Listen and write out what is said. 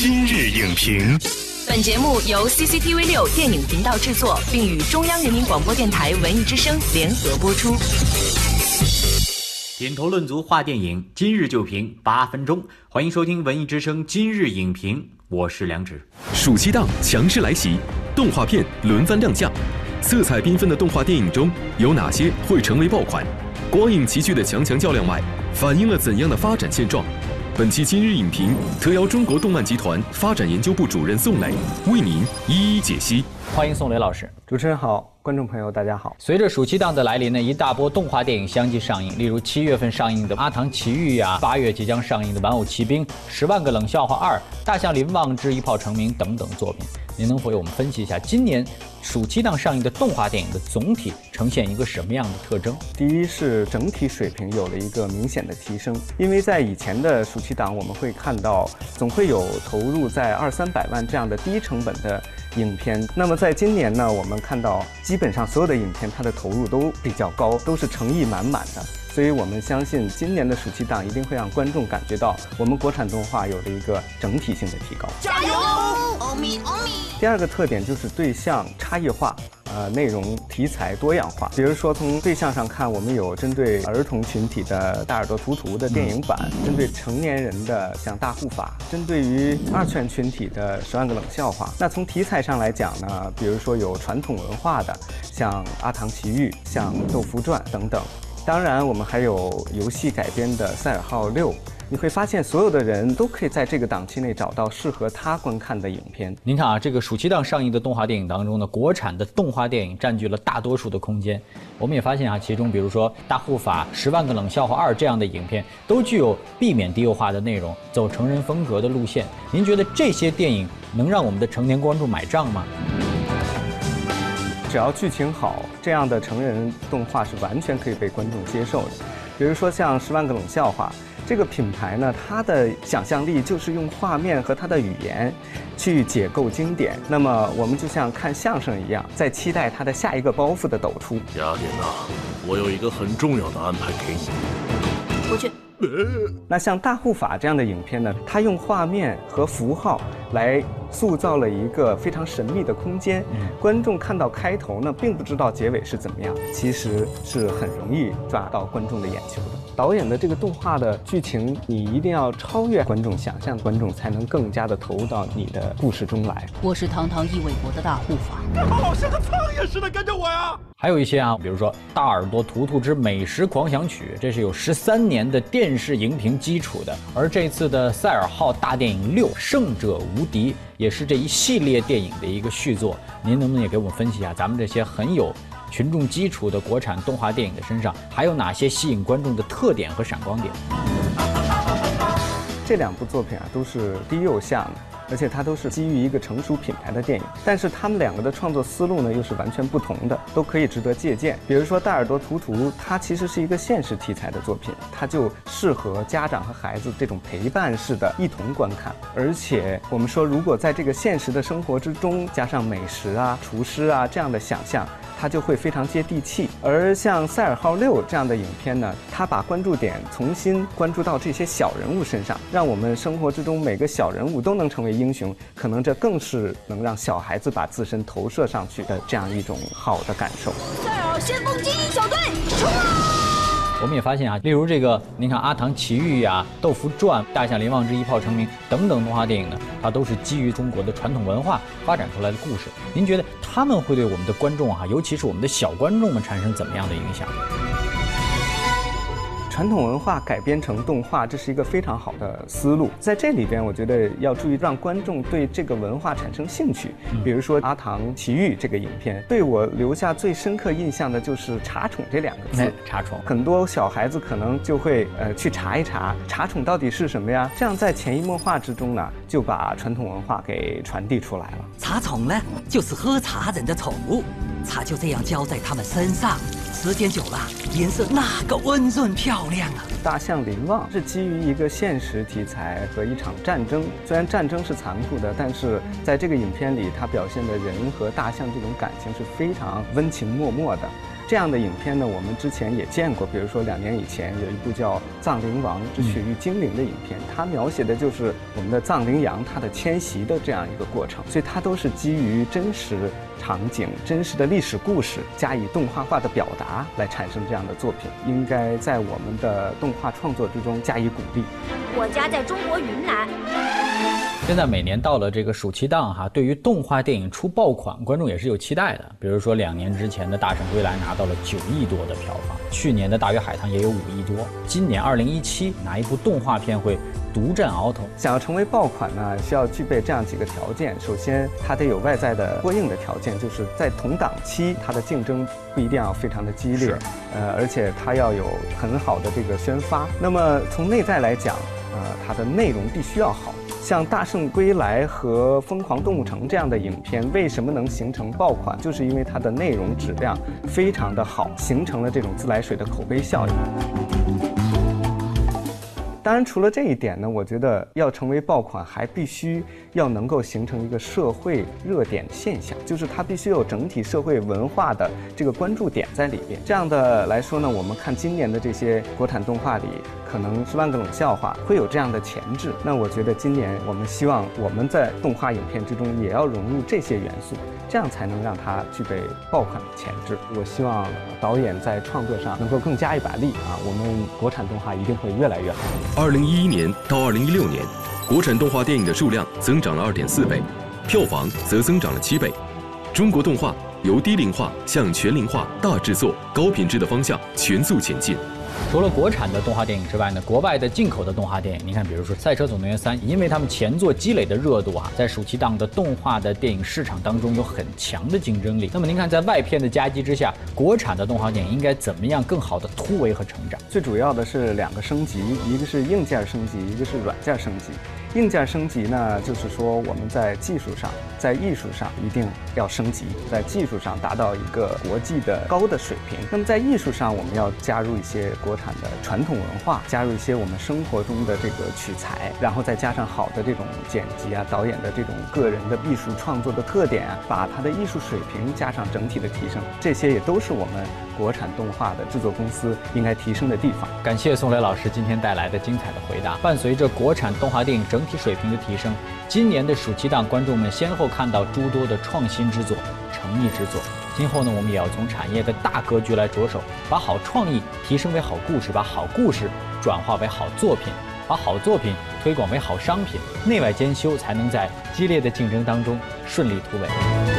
今日影评，本节目由 CCTV 六电影频道制作，并与中央人民广播电台文艺之声联合播出。点头论足话电影，今日就评八分钟，欢迎收听文艺之声今日影评，我是梁植。暑期档强势来袭，动画片轮番亮相，色彩缤纷的动画电影中有哪些会成为爆款？光影齐聚的强强较量外，反映了怎样的发展现状？本期今日影评特邀中国动漫集团发展研究部主任宋磊为您一一解析。欢迎宋雷老师。主持人好，观众朋友大家好。随着暑期档的来临呢，一大波动画电影相继上映，例如七月份上映的《阿唐奇遇》呀，八月即将上映的《玩偶奇兵》《十万个冷笑话二》《大象林旺之一炮成名》等等作品。您能否为我们分析一下今年暑期档上映的动画电影的总体呈现一个什么样的特征？第一是整体水平有了一个明显的提升，因为在以前的暑期档，我们会看到总会有投入在二三百万这样的低成本的影片。那么在今年呢，我们看到基本上所有的影片它的投入都比较高，都是诚意满满的。所以我们相信今年的暑期档一定会让观众感觉到我们国产动画有了一个整体性的提高。加油，欧米欧米！第二个特点就是对象差异化，呃，内容题材多样化。比如说从对象上看，我们有针对儿童群体的《大耳朵图图》的电影版，针对成年人的像《大护法》，针对于二次元群体的《十万个冷笑话》。那从题材上来讲呢，比如说有传统文化的，像《阿唐奇遇》、像《豆腐传》等等。当然，我们还有游戏改编的《赛尔号六》，你会发现所有的人都可以在这个档期内找到适合他观看的影片。您看啊，这个暑期档上映的动画电影当中呢，国产的动画电影占据了大多数的空间。我们也发现啊，其中比如说《大护法》《十万个冷笑话二》这样的影片，都具有避免低幼化的内容，走成人风格的路线。您觉得这些电影能让我们的成年观众买账吗？只要剧情好，这样的成人动画是完全可以被观众接受的。比如说像《十万个冷笑话》这个品牌呢，它的想象力就是用画面和它的语言去解构经典。那么我们就像看相声一样，在期待它的下一个包袱的抖出。雅典娜，我有一个很重要的安排给你。我去。那像《大护法》这样的影片呢，它用画面和符号来塑造了一个非常神秘的空间。观众看到开头呢，并不知道结尾是怎么样，其实是很容易抓到观众的眼球的。导演的这个动画的剧情，你一定要超越观众想象，观众才能更加的投入到你的故事中来。我是堂堂一尾国的大护法，干嘛老像个苍蝇似的跟着我呀！还有一些啊，比如说《大耳朵图图之美食狂想曲》，这是有十三年的电电视荧屏基础的。而这次的《赛尔号大电影六：胜者无敌》，也是这一系列电影的一个续作。您能不能也给我们分析一下，咱们这些很有群众基础的国产动画电影的身上，还有哪些吸引观众的特点和闪光点？这两部作品啊，都是低幼向的。而且它都是基于一个成熟品牌的电影，但是他们两个的创作思路呢又是完全不同的，都可以值得借鉴。比如说《大耳朵图图》，它其实是一个现实题材的作品，它就适合家长和孩子这种陪伴式的一同观看。而且我们说，如果在这个现实的生活之中加上美食啊、厨师啊这样的想象。它就会非常接地气，而像《赛尔号六》这样的影片呢，它把关注点重新关注到这些小人物身上，让我们生活之中每个小人物都能成为英雄，可能这更是能让小孩子把自身投射上去的这样一种好的感受。赛尔先锋精英小队，冲啊！我们也发现啊，例如这个，您看《阿唐奇遇》呀，《豆腐传》《大象林旺之一炮成名》等等动画电影呢，它都是基于中国的传统文化发展出来的故事。您觉得他们会对我们的观众哈，尤其是我们的小观众们产生怎么样的影响？传统文化改编成动画，这是一个非常好的思路。在这里边，我觉得要注意让观众对这个文化产生兴趣。比如说《阿唐奇遇》这个影片，对我留下最深刻印象的就是“查宠”这两个字。查宠，很多小孩子可能就会呃去查一查，查宠到底是什么呀？这样在潜移默化之中呢，就把传统文化给传递出来了。查宠呢，就是喝茶人的宠物，茶就这样浇在他们身上。时间久了，颜色那个温润漂亮啊！大象林旺是基于一个现实题材和一场战争，虽然战争是残酷的，但是在这个影片里，它表现的人和大象这种感情是非常温情脉脉的。这样的影片呢，我们之前也见过，比如说两年以前有一部叫《藏羚王之雪域精灵》的影片，它描写的就是我们的藏羚羊它的迁徙的这样一个过程，所以它都是基于真实场景、真实的历史故事加以动画化的表达来产生这样的作品，应该在我们的动画创作之中加以鼓励。我家在中国云南。现在每年到了这个暑期档哈，对于动画电影出爆款，观众也是有期待的。比如说两年之前的《大圣归来》拿到了九亿多的票房，去年的《大鱼海棠》也有五亿多，今年二零一七哪一部动画片会独占鳌头？想要成为爆款呢，需要具备这样几个条件：首先，它得有外在的过硬的条件，就是在同档期，它的竞争不一定要非常的激烈，呃，而且它要有很好的这个宣发。那么从内在来讲，呃，它的内容必须要好。像《大圣归来》和《疯狂动物城》这样的影片，为什么能形成爆款？就是因为它的内容质量非常的好，形成了这种自来水的口碑效应。当然，除了这一点呢，我觉得要成为爆款，还必须要能够形成一个社会热点现象，就是它必须有整体社会文化的这个关注点在里边。这样的来说呢，我们看今年的这些国产动画里，可能《十万个冷笑话》会有这样的潜质。那我觉得今年我们希望我们在动画影片之中也要融入这些元素，这样才能让它具备爆款的潜质。我希望导演在创作上能够更加一把力啊，我们国产动画一定会越来越好。二零一一年到二零一六年，国产动画电影的数量增长了二点四倍，票房则增长了七倍。中国动画由低龄化向全龄化、大制作、高品质的方向全速前进。除了国产的动画电影之外呢，国外的进口的动画电影，您看，比如说《赛车总动员三》，因为他们前作积累的热度啊，在暑期档的动画的电影市场当中有很强的竞争力。那么您看，在外片的夹击之下，国产的动画电影应该怎么样更好的突围和成长？最主要的是两个升级，一个是硬件升级，一个是软件升级。硬件升级呢，就是说我们在技术上、在艺术上一定要升级，在技术上达到一个国际的高的水平。那么在艺术上，我们要加入一些国产的传统文化，加入一些我们生活中的这个取材，然后再加上好的这种剪辑啊、导演的这种个人的艺术创作的特点啊，把它的艺术水平加上整体的提升，这些也都是我们国产动画的制作公司应该提升的地方。感谢宋磊老师今天带来的精彩的回答。伴随着国产动画电影整体水平的提升，今年的暑期档，观众们先后看到诸多的创新之作、诚意之作。今后呢，我们也要从产业的大格局来着手，把好创意提升为好故事，把好故事转化为好作品，把好作品推广为好商品，内外兼修，才能在激烈的竞争当中顺利突围。